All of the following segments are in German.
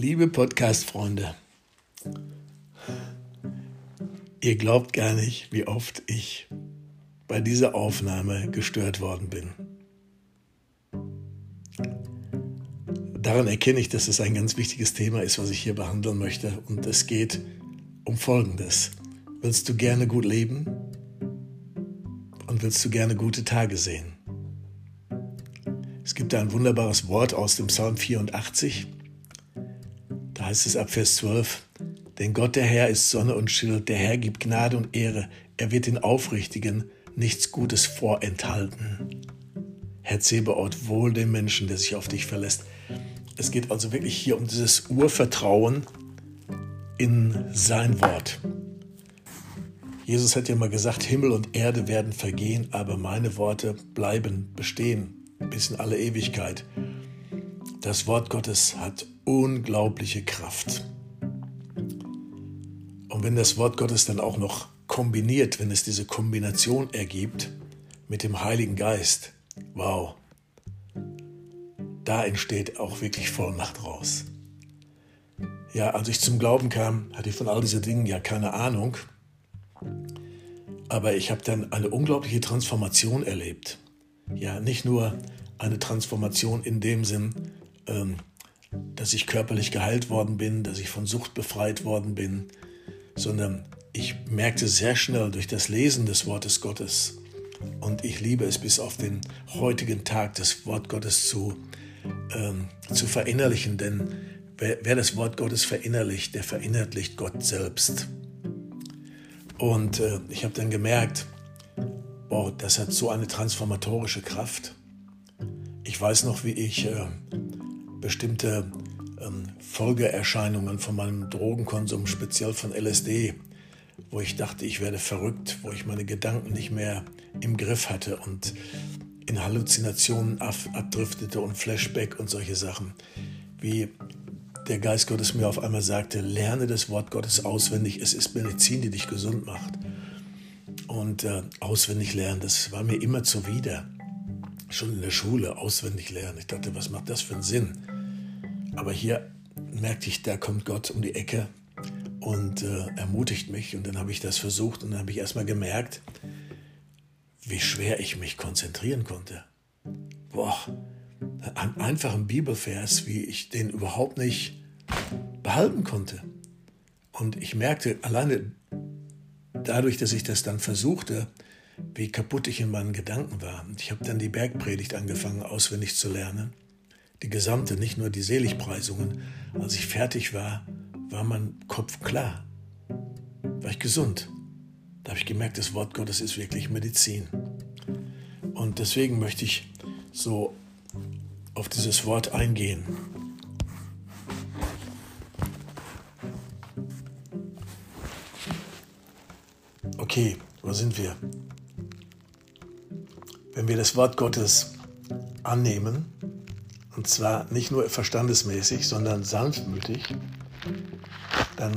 Liebe Podcast-Freunde, ihr glaubt gar nicht, wie oft ich bei dieser Aufnahme gestört worden bin. Daran erkenne ich, dass es ein ganz wichtiges Thema ist, was ich hier behandeln möchte. Und es geht um Folgendes. Willst du gerne gut leben? Und willst du gerne gute Tage sehen? Es gibt ein wunderbares Wort aus dem Psalm 84 heißt es ab Vers 12, denn Gott der Herr ist Sonne und Schild, der Herr gibt Gnade und Ehre, er wird den Aufrichtigen nichts Gutes vorenthalten. Herr Zebeort, wohl dem Menschen, der sich auf dich verlässt. Es geht also wirklich hier um dieses Urvertrauen in sein Wort. Jesus hat ja mal gesagt, Himmel und Erde werden vergehen, aber meine Worte bleiben bestehen bis in alle Ewigkeit. Das Wort Gottes hat unglaubliche Kraft. Und wenn das Wort Gottes dann auch noch kombiniert, wenn es diese Kombination ergibt mit dem Heiligen Geist, wow, da entsteht auch wirklich Vollmacht raus. Ja, als ich zum Glauben kam, hatte ich von all diesen Dingen ja keine Ahnung. Aber ich habe dann eine unglaubliche Transformation erlebt. Ja, nicht nur eine Transformation in dem Sinn, ähm, dass ich körperlich geheilt worden bin, dass ich von Sucht befreit worden bin, sondern ich merkte sehr schnell durch das Lesen des Wortes Gottes und ich liebe es bis auf den heutigen Tag, das Wort Gottes zu, ähm, zu verinnerlichen, denn wer, wer, das Wort Gottes verinnerlicht, der verinnerlicht Gott selbst. Und äh, ich habe dann gemerkt, oh, das hat so eine transformatorische Kraft. Ich weiß noch, wie ich äh, bestimmte ähm, Folgeerscheinungen von meinem Drogenkonsum, speziell von LSD, wo ich dachte, ich werde verrückt, wo ich meine Gedanken nicht mehr im Griff hatte und in Halluzinationen abdriftete und Flashback und solche Sachen. Wie der Geist Gottes mir auf einmal sagte, lerne das Wort Gottes auswendig, es ist Medizin, die dich gesund macht. Und äh, auswendig lernen, das war mir immer zuwider schon in der Schule auswendig lernen. Ich dachte, was macht das für einen Sinn? Aber hier merkte ich, da kommt Gott um die Ecke und äh, ermutigt mich. Und dann habe ich das versucht und dann habe ich erstmal gemerkt, wie schwer ich mich konzentrieren konnte. Boah, ein einfachen Bibelvers, wie ich den überhaupt nicht behalten konnte. Und ich merkte alleine dadurch, dass ich das dann versuchte, wie kaputt ich in meinen Gedanken war. Ich habe dann die Bergpredigt angefangen auswendig zu lernen. Die gesamte, nicht nur die Seligpreisungen. Als ich fertig war, war mein Kopf klar. War ich gesund. Da habe ich gemerkt, das Wort Gottes ist wirklich Medizin. Und deswegen möchte ich so auf dieses Wort eingehen. Okay, wo sind wir? Wenn wir das Wort Gottes annehmen, und zwar nicht nur verstandesmäßig, sondern sanftmütig, dann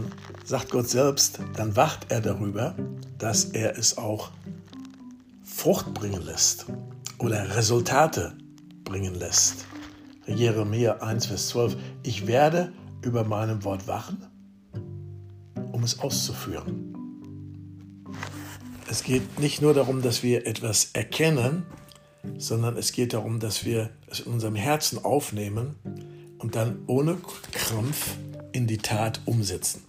sagt Gott selbst, dann wacht er darüber, dass er es auch Frucht bringen lässt oder Resultate bringen lässt. Jeremia 1, Vers 12, ich werde über meinem Wort wachen, um es auszuführen. Es geht nicht nur darum, dass wir etwas erkennen, sondern es geht darum, dass wir es in unserem Herzen aufnehmen und dann ohne Krampf in die Tat umsetzen.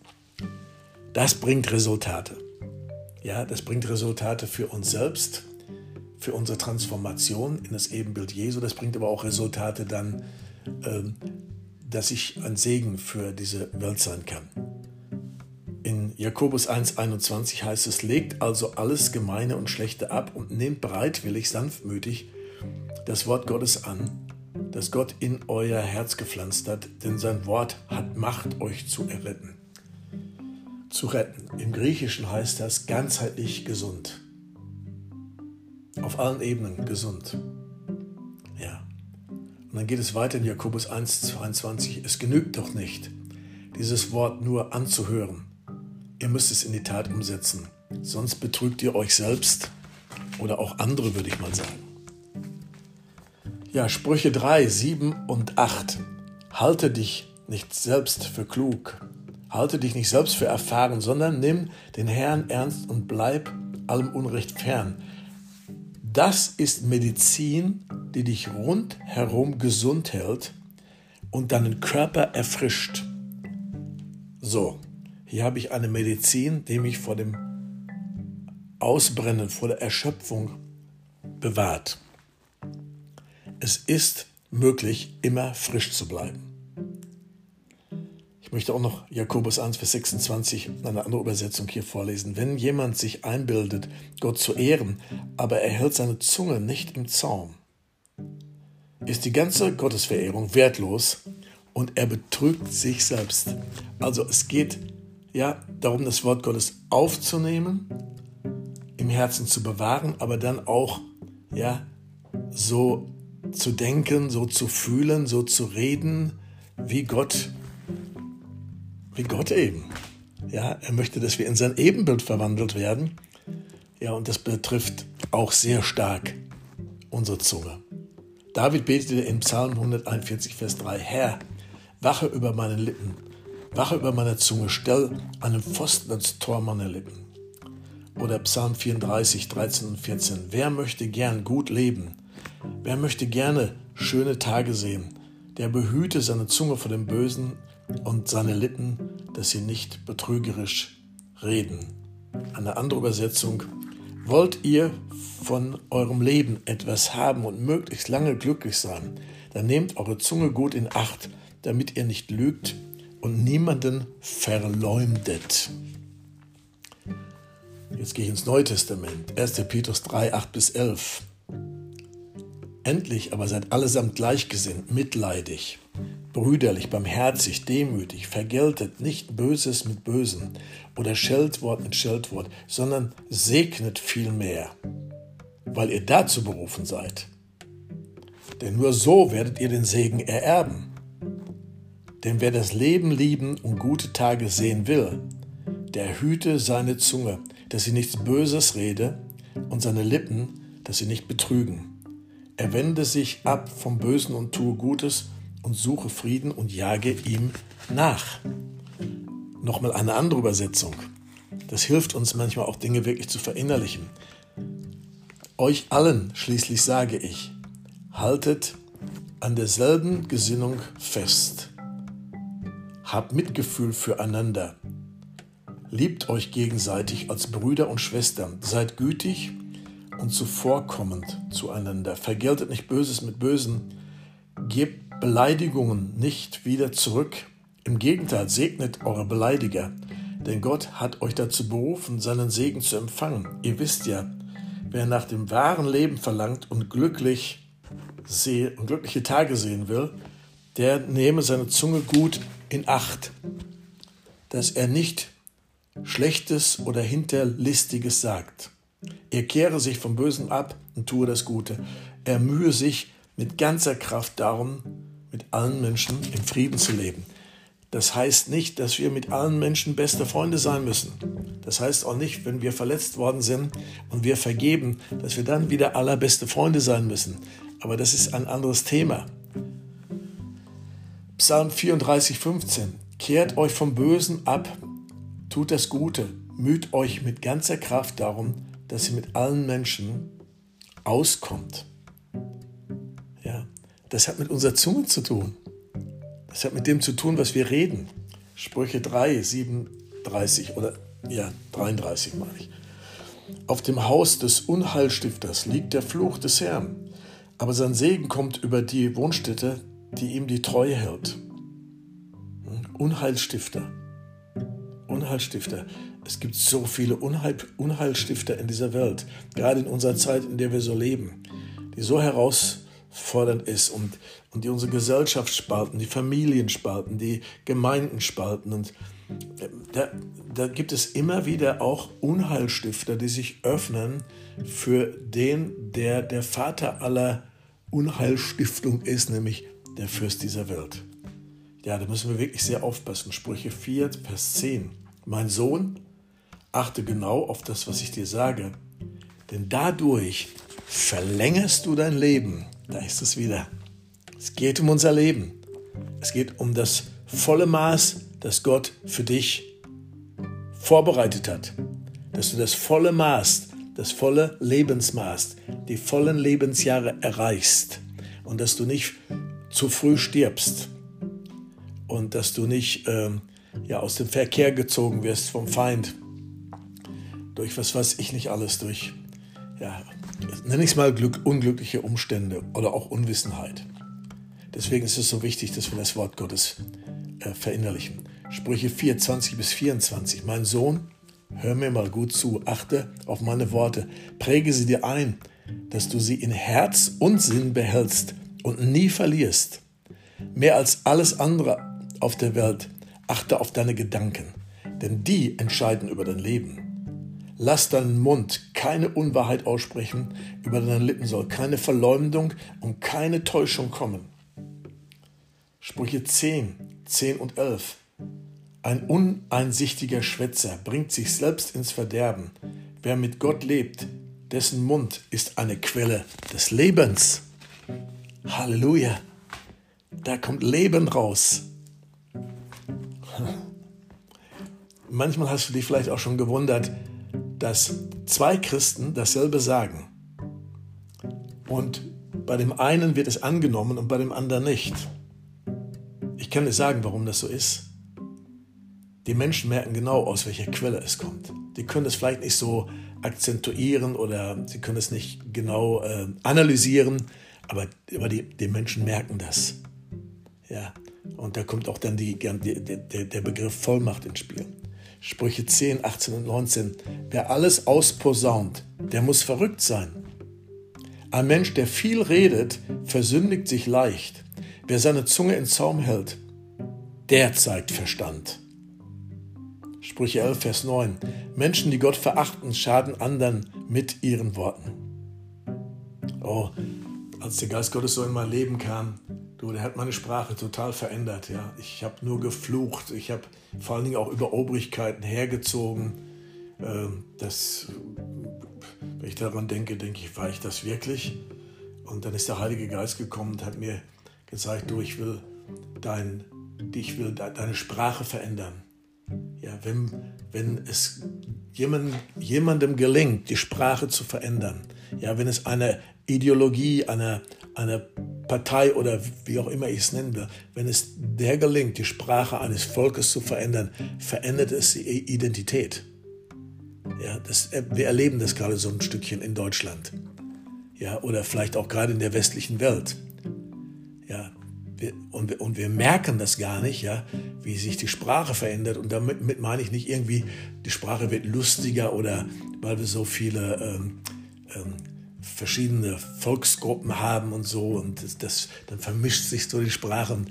Das bringt Resultate. Ja, das bringt Resultate für uns selbst, für unsere Transformation in das Ebenbild Jesu. Das bringt aber auch Resultate dann, ähm, dass ich ein Segen für diese Welt sein kann. Jakobus 1,21 heißt es, legt also alles Gemeine und Schlechte ab und nehmt bereitwillig, sanftmütig das Wort Gottes an, das Gott in euer Herz gepflanzt hat, denn sein Wort hat Macht, euch zu erretten. Zu retten. Im Griechischen heißt das ganzheitlich gesund. Auf allen Ebenen gesund. Ja. Und dann geht es weiter in Jakobus 1,22. Es genügt doch nicht, dieses Wort nur anzuhören Ihr müsst es in die Tat umsetzen. Sonst betrügt ihr euch selbst oder auch andere, würde ich mal sagen. Ja, Sprüche 3, 7 und 8. Halte dich nicht selbst für klug. Halte dich nicht selbst für erfahren, sondern nimm den Herrn ernst und bleib allem Unrecht fern. Das ist Medizin, die dich rundherum gesund hält und deinen Körper erfrischt. So, hier habe ich eine Medizin, die mich vor dem Ausbrennen, vor der Erschöpfung bewahrt. Es ist möglich, immer frisch zu bleiben. Ich möchte auch noch Jakobus 1, Vers 26, eine andere Übersetzung hier vorlesen. Wenn jemand sich einbildet, Gott zu ehren, aber er hält seine Zunge nicht im Zaum, ist die ganze Gottesverehrung wertlos und er betrügt sich selbst. Also es geht ja darum, das Wort Gottes aufzunehmen, im Herzen zu bewahren, aber dann auch ja so zu denken, so zu fühlen, so zu reden, wie Gott, wie Gott eben. Ja, er möchte, dass wir in sein Ebenbild verwandelt werden. Ja, und das betrifft auch sehr stark unsere Zunge. David betete in Psalm 141, Vers 3, Herr, wache über meine Lippen, wache über meine Zunge, stell einen Pfosten ans Tor meiner Lippen. Oder Psalm 34, 13 und 14, wer möchte gern gut leben? Wer möchte gerne schöne Tage sehen? Der behüte seine Zunge vor dem Bösen und seine Lippen, dass sie nicht betrügerisch reden. Eine andere Übersetzung. Wollt ihr von eurem Leben etwas haben und möglichst lange glücklich sein, dann nehmt eure Zunge gut in Acht, damit ihr nicht lügt und niemanden verleumdet. Jetzt gehe ich ins Neue Testament. 1. Petrus 3, 8 bis 11. Endlich aber seid allesamt gleichgesinnt, mitleidig, brüderlich, barmherzig, demütig, vergeltet nicht Böses mit Bösen oder Scheldwort mit Scheldwort, sondern segnet vielmehr, weil ihr dazu berufen seid. Denn nur so werdet ihr den Segen ererben. Denn wer das Leben lieben und gute Tage sehen will, der hüte seine Zunge, dass sie nichts Böses rede, und seine Lippen, dass sie nicht betrügen. Er wende sich ab vom Bösen und tue Gutes und suche Frieden und jage ihm nach. Nochmal eine andere Übersetzung. Das hilft uns manchmal auch Dinge wirklich zu verinnerlichen. Euch allen schließlich sage ich, haltet an derselben Gesinnung fest. Habt Mitgefühl füreinander. Liebt euch gegenseitig als Brüder und Schwestern. Seid gütig und zuvorkommend zueinander. Vergeltet nicht Böses mit Bösen. Gebt Beleidigungen nicht wieder zurück. Im Gegenteil, segnet eure Beleidiger. Denn Gott hat euch dazu berufen, seinen Segen zu empfangen. Ihr wisst ja, wer nach dem wahren Leben verlangt und glücklich und glückliche Tage sehen will, der nehme seine Zunge gut in Acht, dass er nicht Schlechtes oder Hinterlistiges sagt. Er kehre sich vom Bösen ab und tue das Gute. Er mühe sich mit ganzer Kraft darum, mit allen Menschen in Frieden zu leben. Das heißt nicht, dass wir mit allen Menschen beste Freunde sein müssen. Das heißt auch nicht, wenn wir verletzt worden sind und wir vergeben, dass wir dann wieder allerbeste Freunde sein müssen. Aber das ist ein anderes Thema. Psalm 34, 15. Kehrt euch vom Bösen ab, tut das Gute, müht euch mit ganzer Kraft darum, dass sie mit allen Menschen auskommt. Ja, das hat mit unserer Zunge zu tun. Das hat mit dem zu tun, was wir reden. Sprüche 3, 37 oder ja, 33 meine ich. Auf dem Haus des Unheilstifters liegt der Fluch des Herrn, aber sein Segen kommt über die Wohnstätte, die ihm die Treue hält. Unheilstifter. Unheilstifter. Es gibt so viele Unheil, Unheilstifter in dieser Welt, gerade in unserer Zeit, in der wir so leben, die so herausfordernd ist und, und die unsere Gesellschaft spalten, die Familien spalten, die Gemeinden spalten. Und äh, da, da gibt es immer wieder auch Unheilstifter, die sich öffnen für den, der der Vater aller Unheilstiftung ist, nämlich der Fürst dieser Welt. Ja, da müssen wir wirklich sehr aufpassen. Sprüche 4, Vers 10. Mein Sohn, achte genau auf das, was ich dir sage, denn dadurch verlängerst du dein Leben. Da ist es wieder. Es geht um unser Leben. Es geht um das volle Maß, das Gott für dich vorbereitet hat. Dass du das volle Maß, das volle Lebensmaß, die vollen Lebensjahre erreichst und dass du nicht zu früh stirbst und dass du nicht äh, ja, aus dem Verkehr gezogen wirst vom Feind durch was weiß ich nicht alles, durch, ja, nenne ich es mal Glück, unglückliche Umstände oder auch Unwissenheit. Deswegen ist es so wichtig, dass wir das Wort Gottes äh, verinnerlichen. Sprüche 4, 20 bis 24. Mein Sohn, hör mir mal gut zu, achte auf meine Worte, präge sie dir ein, dass du sie in Herz und Sinn behältst und nie verlierst. Mehr als alles andere auf der Welt, achte auf deine Gedanken, denn die entscheiden über dein Leben. Lass deinen Mund keine Unwahrheit aussprechen, über deine Lippen soll keine Verleumdung und keine Täuschung kommen. Sprüche 10, 10 und 11. Ein uneinsichtiger Schwätzer bringt sich selbst ins Verderben. Wer mit Gott lebt, dessen Mund ist eine Quelle des Lebens. Halleluja. Da kommt Leben raus. Manchmal hast du dich vielleicht auch schon gewundert, dass zwei Christen dasselbe sagen. Und bei dem einen wird es angenommen und bei dem anderen nicht. Ich kann dir sagen, warum das so ist. Die Menschen merken genau, aus welcher Quelle es kommt. Die können es vielleicht nicht so akzentuieren oder sie können es nicht genau äh, analysieren, aber, aber die, die Menschen merken das. Ja, und da kommt auch dann die, die, der, der Begriff Vollmacht ins Spiel. Sprüche 10, 18 und 19. Wer alles ausposaunt, der muss verrückt sein. Ein Mensch, der viel redet, versündigt sich leicht. Wer seine Zunge in Zaum hält, der zeigt Verstand. Sprüche 11, Vers 9. Menschen, die Gott verachten, schaden anderen mit ihren Worten. Oh, als der Geist Gottes so in mein Leben kam, Du, der hat meine Sprache total verändert. Ja. Ich habe nur geflucht. Ich habe vor allen Dingen auch über Obrigkeiten hergezogen. Ähm, das, wenn ich daran denke, denke ich, war ich das wirklich? Und dann ist der Heilige Geist gekommen und hat mir gezeigt, du, ich will, dein, ich will deine Sprache verändern. Ja, wenn, wenn es jemand, jemandem gelingt, die Sprache zu verändern, ja, wenn es eine Ideologie, eine, eine Partei oder wie auch immer ich es nennen will, wenn es der gelingt, die Sprache eines Volkes zu verändern, verändert es die Identität. Ja, das, wir erleben das gerade so ein Stückchen in Deutschland. Ja, oder vielleicht auch gerade in der westlichen Welt. Ja, wir, und, wir, und wir merken das gar nicht, ja, wie sich die Sprache verändert. Und damit meine ich nicht irgendwie, die Sprache wird lustiger oder weil wir so viele ähm, ähm, verschiedene Volksgruppen haben und so und das, das, dann vermischt sich so die Sprache. Und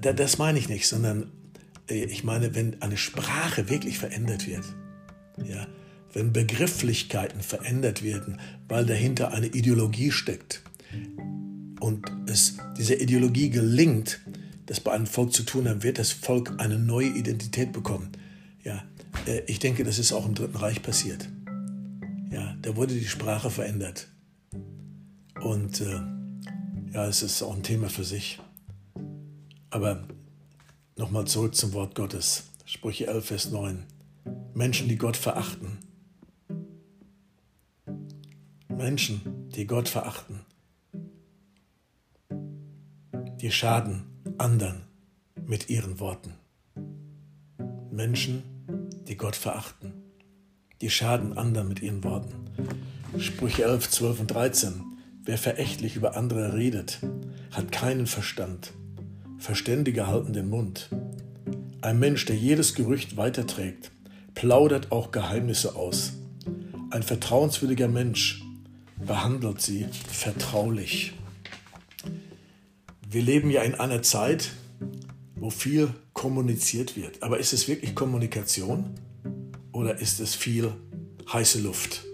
das meine ich nicht, sondern äh, ich meine, wenn eine Sprache wirklich verändert wird, ja, wenn Begrifflichkeiten verändert werden, weil dahinter eine Ideologie steckt und es dieser Ideologie gelingt, das bei einem Volk zu tun, dann wird das Volk eine neue Identität bekommen. Ja, äh, ich denke, das ist auch im Dritten Reich passiert. Ja, da wurde die Sprache verändert. Und äh, ja, es ist auch ein Thema für sich. Aber nochmal zurück zum Wort Gottes. Sprüche 11, Vers 9. Menschen, die Gott verachten. Menschen, die Gott verachten. Die schaden anderen mit ihren Worten. Menschen, die Gott verachten die schaden anderen mit ihren Worten. Sprüche 11, 12 und 13. Wer verächtlich über andere redet, hat keinen Verstand. Verständige halten den Mund. Ein Mensch, der jedes Gerücht weiterträgt, plaudert auch Geheimnisse aus. Ein vertrauenswürdiger Mensch behandelt sie vertraulich. Wir leben ja in einer Zeit, wo viel kommuniziert wird. Aber ist es wirklich Kommunikation? Oder ist es viel heiße Luft?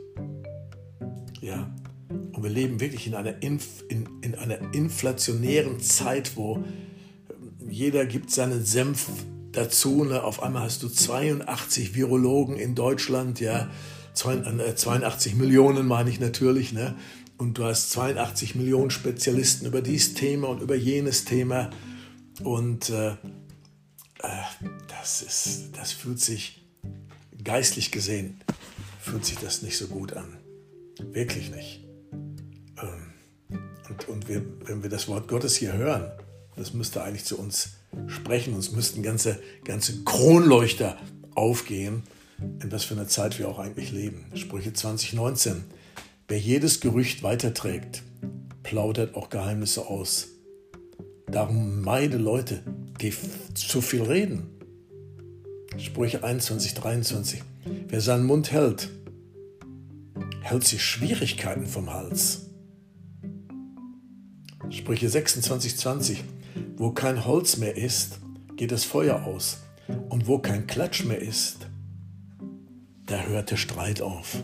Ja. Und wir leben wirklich in einer, Inf in, in einer inflationären Zeit, wo ähm, jeder gibt seinen Senf dazu. Ne? Auf einmal hast du 82 Virologen in Deutschland, ja, 82 äh, Millionen meine ich natürlich, ne? Und du hast 82 Millionen Spezialisten über dieses Thema und über jenes Thema. Und äh, äh, das, ist, das fühlt sich geistlich gesehen, fühlt sich das nicht so gut an. Wirklich nicht. Ähm, und, und wir, wenn wir das Wort Gottes hier hören, das müsste eigentlich zu uns sprechen, uns müssten ganze, ganze Kronleuchter aufgehen, in was für einer Zeit wir auch eigentlich leben. Sprüche 2019. Wer jedes Gerücht weiterträgt, plaudert auch Geheimnisse aus. Darum meide Leute, die zu viel reden. Sprüche 21, 23. Wer seinen Mund hält, hält sich Schwierigkeiten vom Hals. Sprüche 26, 20. Wo kein Holz mehr ist, geht das Feuer aus. Und wo kein Klatsch mehr ist, da hört der Streit auf.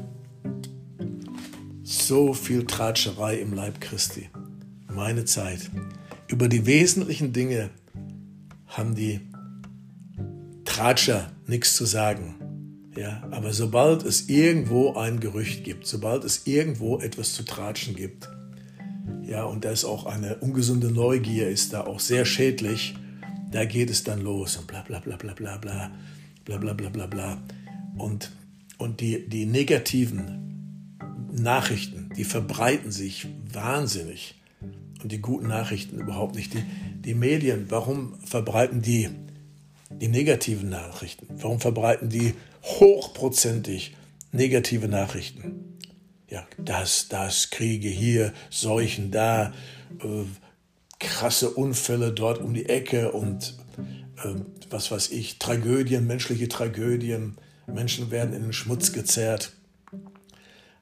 So viel Tratscherei im Leib Christi. Meine Zeit. Über die wesentlichen Dinge haben die Tratscher nichts zu sagen. Ja, aber sobald es irgendwo ein Gerücht gibt, sobald es irgendwo etwas zu tratschen gibt, ja, und da ist auch eine ungesunde Neugier, ist da auch sehr schädlich, da geht es dann los und bla bla bla bla bla bla bla bla bla bla bla. Und, und die, die negativen Nachrichten, die verbreiten sich wahnsinnig. Und die guten Nachrichten überhaupt nicht. Die, die Medien, warum verbreiten die die negativen Nachrichten? Warum verbreiten die hochprozentig negative Nachrichten? Ja, das, das, Kriege hier, Seuchen da, äh, krasse Unfälle dort um die Ecke und äh, was weiß ich, Tragödien, menschliche Tragödien. Menschen werden in den Schmutz gezerrt.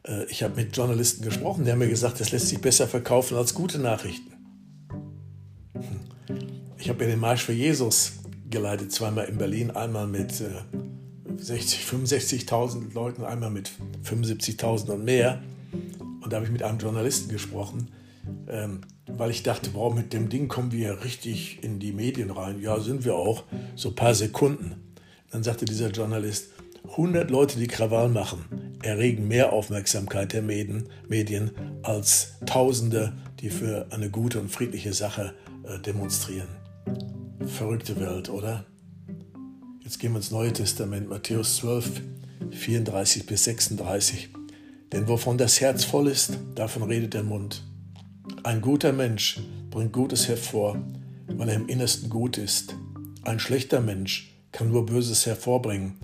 Äh, ich habe mit Journalisten gesprochen, die haben mir gesagt, das lässt sich besser verkaufen als gute Nachrichten. Hm. Ich habe ja den Marsch für Jesus geleitet, zweimal in Berlin, einmal mit 60, 65.000 Leuten, einmal mit 75.000 und mehr. Und da habe ich mit einem Journalisten gesprochen, ähm, weil ich dachte, wow, mit dem Ding kommen wir richtig in die Medien rein. Ja, sind wir auch, so ein paar Sekunden. Dann sagte dieser Journalist, 100 Leute, die Krawall machen, erregen mehr Aufmerksamkeit der Medien, Medien als Tausende, die für eine gute und friedliche Sache äh, demonstrieren. Verrückte Welt, oder? Jetzt gehen wir ins Neue Testament, Matthäus 12, 34 bis 36. Denn wovon das Herz voll ist, davon redet der Mund. Ein guter Mensch bringt Gutes hervor, weil er im Innersten gut ist. Ein schlechter Mensch kann nur Böses hervorbringen,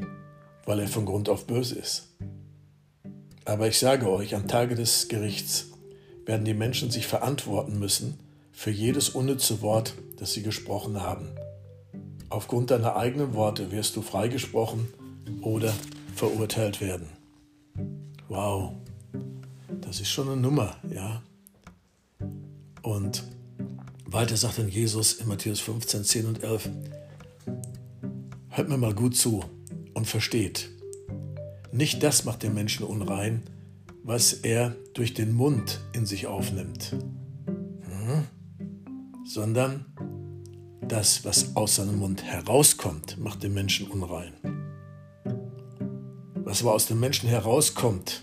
weil er von Grund auf böse ist. Aber ich sage euch, am Tage des Gerichts werden die Menschen sich verantworten müssen für jedes unnütze Wort, das sie gesprochen haben. Aufgrund deiner eigenen Worte wirst du freigesprochen oder verurteilt werden. Wow, das ist schon eine Nummer, ja. Und weiter sagt dann Jesus in Matthäus 15, 10 und 11, hört mir mal gut zu und versteht, nicht das macht den Menschen unrein, was er durch den Mund in sich aufnimmt, hm? Sondern das, was aus seinem Mund herauskommt, macht den Menschen unrein was aber aus dem Menschen herauskommt,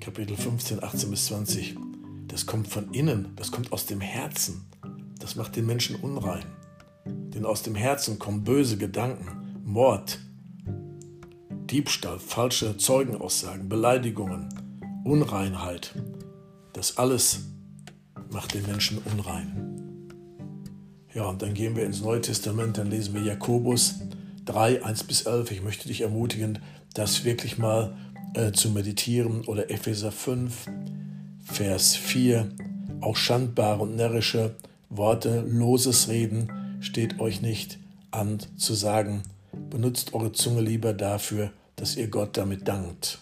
Kapitel 15, 18 bis 20, das kommt von innen, das kommt aus dem Herzen. Das macht den Menschen unrein. Denn aus dem Herzen kommen böse Gedanken, Mord, Diebstahl, falsche Zeugenaussagen, Beleidigungen, Unreinheit. Das alles macht den Menschen unrein. Ja, und dann gehen wir ins Neue Testament, dann lesen wir Jakobus 3, 1 bis 11. Ich möchte dich ermutigen, das wirklich mal äh, zu meditieren oder Epheser 5, Vers 4, auch schandbare und närrische Worte, loses Reden steht euch nicht an zu sagen. Benutzt eure Zunge lieber dafür, dass ihr Gott damit dankt.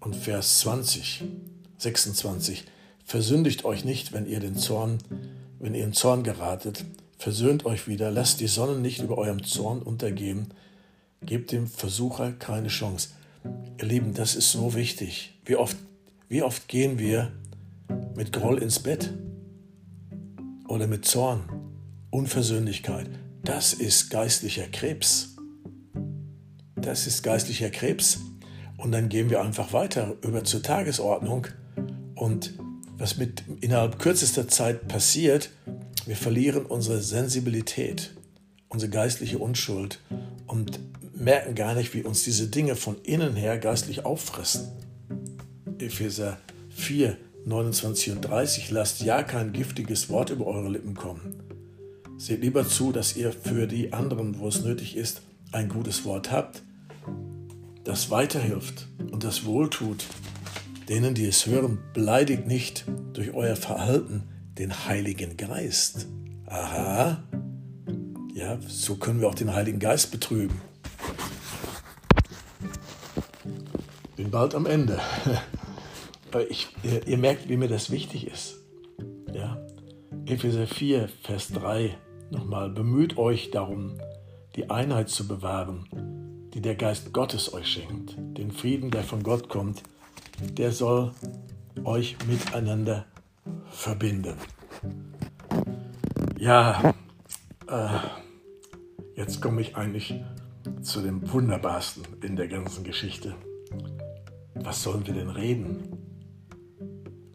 Und Vers 20, 26, versündigt euch nicht, wenn ihr den Zorn, wenn ihr in Zorn geratet, versöhnt euch wieder, lasst die Sonne nicht über eurem Zorn untergehen, Gebt dem Versucher keine Chance. Ihr Lieben, das ist so wichtig. Wie oft, wie oft gehen wir mit Groll ins Bett? Oder mit Zorn, Unversöhnlichkeit. Das ist geistlicher Krebs. Das ist geistlicher Krebs. Und dann gehen wir einfach weiter über zur Tagesordnung. Und was mit innerhalb kürzester Zeit passiert, wir verlieren unsere Sensibilität unsere geistliche Unschuld und merken gar nicht, wie uns diese Dinge von innen her geistlich auffressen. Epheser 4, 29 und 30, lasst ja kein giftiges Wort über eure Lippen kommen. Seht lieber zu, dass ihr für die anderen, wo es nötig ist, ein gutes Wort habt, das weiterhilft und das wohltut. Denen, die es hören, beleidigt nicht durch euer Verhalten den Heiligen Geist. Aha, ja, so können wir auch den Heiligen Geist betrügen. Bin bald am Ende. Ich, ihr, ihr, merkt, wie mir das wichtig ist. Ja? Epheser 4, Vers 3 nochmal. Bemüht euch darum, die Einheit zu bewahren, die der Geist Gottes euch schenkt. Den Frieden, der von Gott kommt, der soll euch miteinander verbinden. Ja, äh, jetzt komme ich eigentlich zu dem Wunderbarsten in der ganzen Geschichte. Was sollen wir denn reden?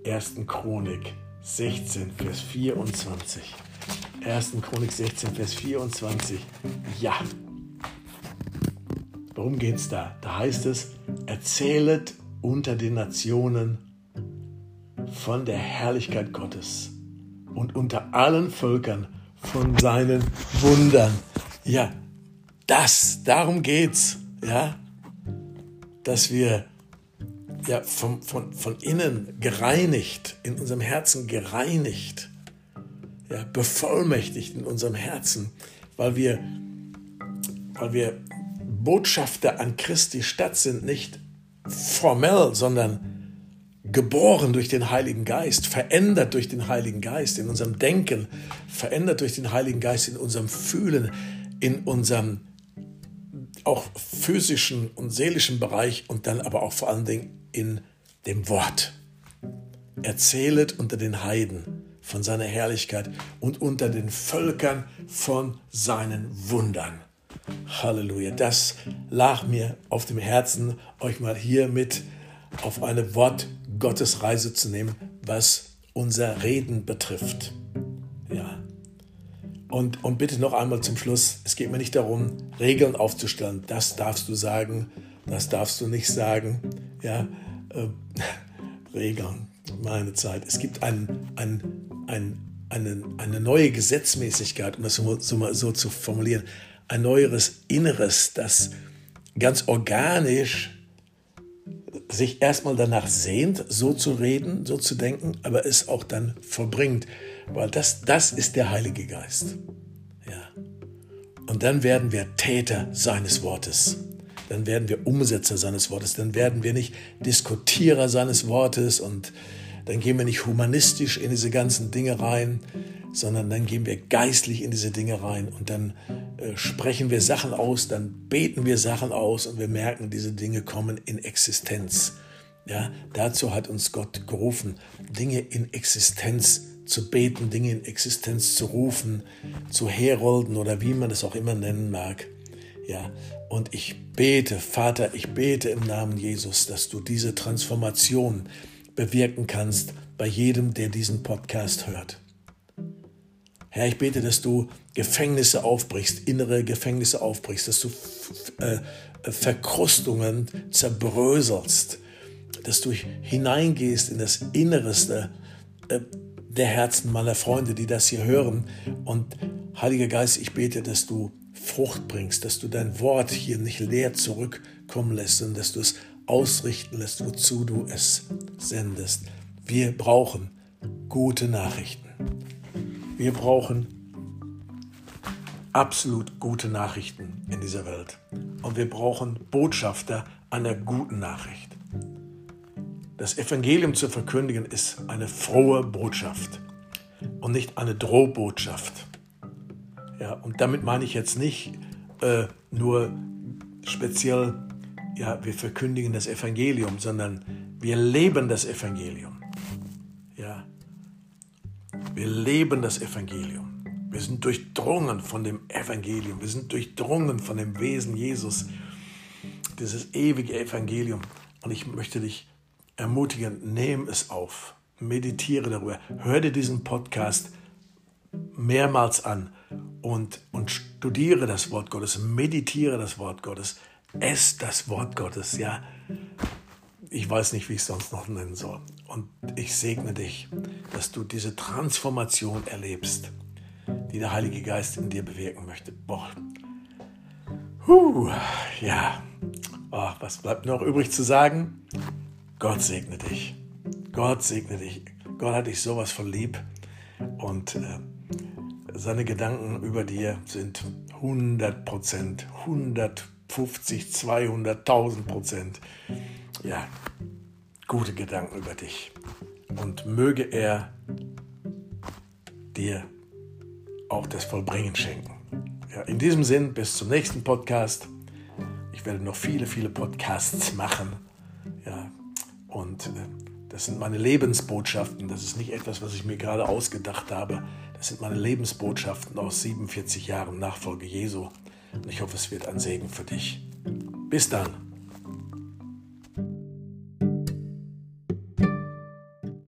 1. Chronik 16, Vers 24. 1. Chronik 16, Vers 24. Ja. Worum geht es da? Da heißt es, erzählet unter den Nationen von der Herrlichkeit Gottes und unter allen Völkern von seinen Wundern. Ja, das, darum geht's, ja, dass wir ja von, von, von innen gereinigt, in unserem Herzen gereinigt, ja, bevollmächtigt in unserem Herzen, weil wir, weil wir Botschafter an Christi Stadt sind, nicht formell, sondern geboren durch den Heiligen Geist, verändert durch den Heiligen Geist in unserem Denken, verändert durch den Heiligen Geist in unserem Fühlen, in unserem auch physischen und seelischen Bereich und dann aber auch vor allen Dingen in dem Wort. Erzählet unter den Heiden von seiner Herrlichkeit und unter den Völkern von seinen Wundern. Halleluja, das lag mir auf dem Herzen, euch mal hier mit auf eine Wort Gottes Reise zu nehmen, was unser Reden betrifft. Ja. Und, und bitte noch einmal zum Schluss, es geht mir nicht darum, Regeln aufzustellen. Das darfst du sagen, das darfst du nicht sagen. Ja, äh, Regeln, meine Zeit. Es gibt ein, ein, ein, eine, eine neue Gesetzmäßigkeit, um das so, so, so zu formulieren, ein neueres Inneres, das ganz organisch sich erstmal danach sehnt, so zu reden, so zu denken, aber es auch dann vollbringt, weil das, das ist der Heilige Geist. Ja. Und dann werden wir Täter seines Wortes. Dann werden wir Umsetzer seines Wortes. Dann werden wir nicht Diskutierer seines Wortes und dann gehen wir nicht humanistisch in diese ganzen Dinge rein, sondern dann gehen wir geistlich in diese Dinge rein und dann äh, sprechen wir Sachen aus, dann beten wir Sachen aus und wir merken, diese Dinge kommen in Existenz. Ja, dazu hat uns Gott gerufen, Dinge in Existenz zu beten, Dinge in Existenz zu rufen, zu herolden oder wie man es auch immer nennen mag. Ja, und ich bete, Vater, ich bete im Namen Jesus, dass du diese Transformation bewirken kannst bei jedem, der diesen Podcast hört. Herr, ich bete, dass du Gefängnisse aufbrichst, innere Gefängnisse aufbrichst, dass du äh, Verkrustungen zerbröselst, dass du hineingehst in das Innerste äh, der Herzen meiner Freunde, die das hier hören. Und Heiliger Geist, ich bete, dass du Frucht bringst, dass du dein Wort hier nicht leer zurückkommen lässt, sondern dass du es ausrichten lässt, wozu du es sendest. Wir brauchen gute Nachrichten. Wir brauchen absolut gute Nachrichten in dieser Welt. Und wir brauchen Botschafter einer guten Nachricht. Das Evangelium zu verkündigen ist eine frohe Botschaft und nicht eine Drohbotschaft. Ja, und damit meine ich jetzt nicht äh, nur speziell, ja, wir verkündigen das Evangelium, sondern wir leben das Evangelium. Ja, wir leben das Evangelium. Wir sind durchdrungen von dem Evangelium. Wir sind durchdrungen von dem Wesen Jesus. Dieses ewige Evangelium. Und ich möchte dich ermutigen, nimm es auf. Meditiere darüber. Hör dir diesen Podcast mehrmals an und, und studiere das Wort Gottes, meditiere das Wort Gottes, ess das Wort Gottes, ja. Ich weiß nicht, wie ich es sonst noch nennen soll. Und ich segne dich, dass du diese Transformation erlebst, die der Heilige Geist in dir bewirken möchte. Boah. Huh, ja. Oh, was bleibt noch übrig zu sagen? Gott segne dich. Gott segne dich. Gott hat dich sowas von lieb. Und äh, seine Gedanken über dir sind 100 Prozent, 150, 200, 1000 Prozent. Ja, gute Gedanken über dich. Und möge er dir auch das Vollbringen schenken. Ja, in diesem Sinn, bis zum nächsten Podcast. Ich werde noch viele, viele Podcasts machen. Ja, und äh, das sind meine Lebensbotschaften. Das ist nicht etwas, was ich mir gerade ausgedacht habe. Das sind meine Lebensbotschaften aus 47 Jahren Nachfolge Jesu. Und ich hoffe, es wird ein Segen für dich. Bis dann.